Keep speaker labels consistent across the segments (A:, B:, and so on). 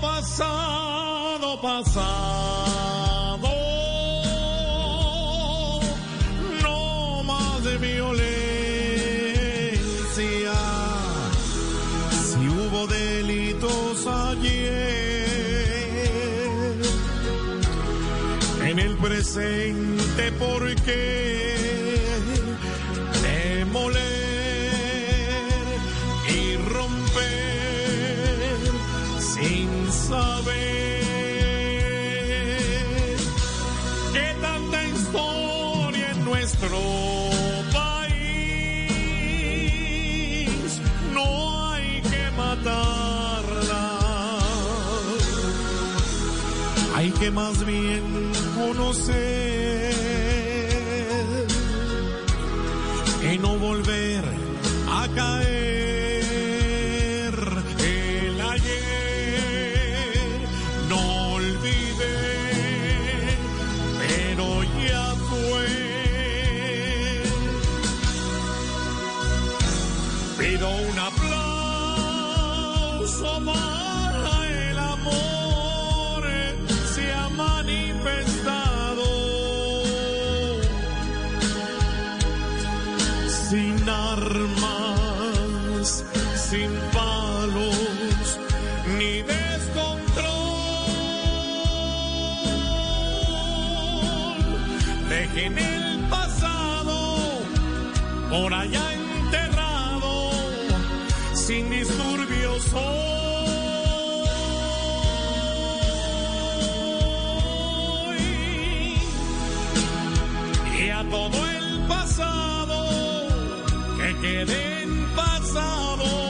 A: Pasado, pasado. No más de violencia. Si hubo delitos ayer, en el presente, ¿por qué nuestro país. No hay que matarla. Hay que más bien conocer y no volver a caer pido un aplauso para el amor se ha manifestado sin armas, sin palos, ni descontrol. Dejen el pasado por allá enterrado, todo el pasado que quede en pasado.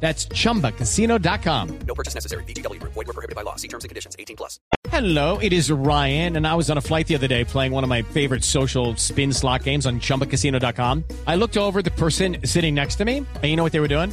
B: That's chumbacasino.com.
C: No purchase necessary. Group. Void were prohibited by law. See terms and conditions. 18 plus.
B: Hello, it is Ryan, and I was on a flight the other day playing one of my favorite social spin slot games on chumbacasino.com. I looked over at the person sitting next to me, and you know what they were doing?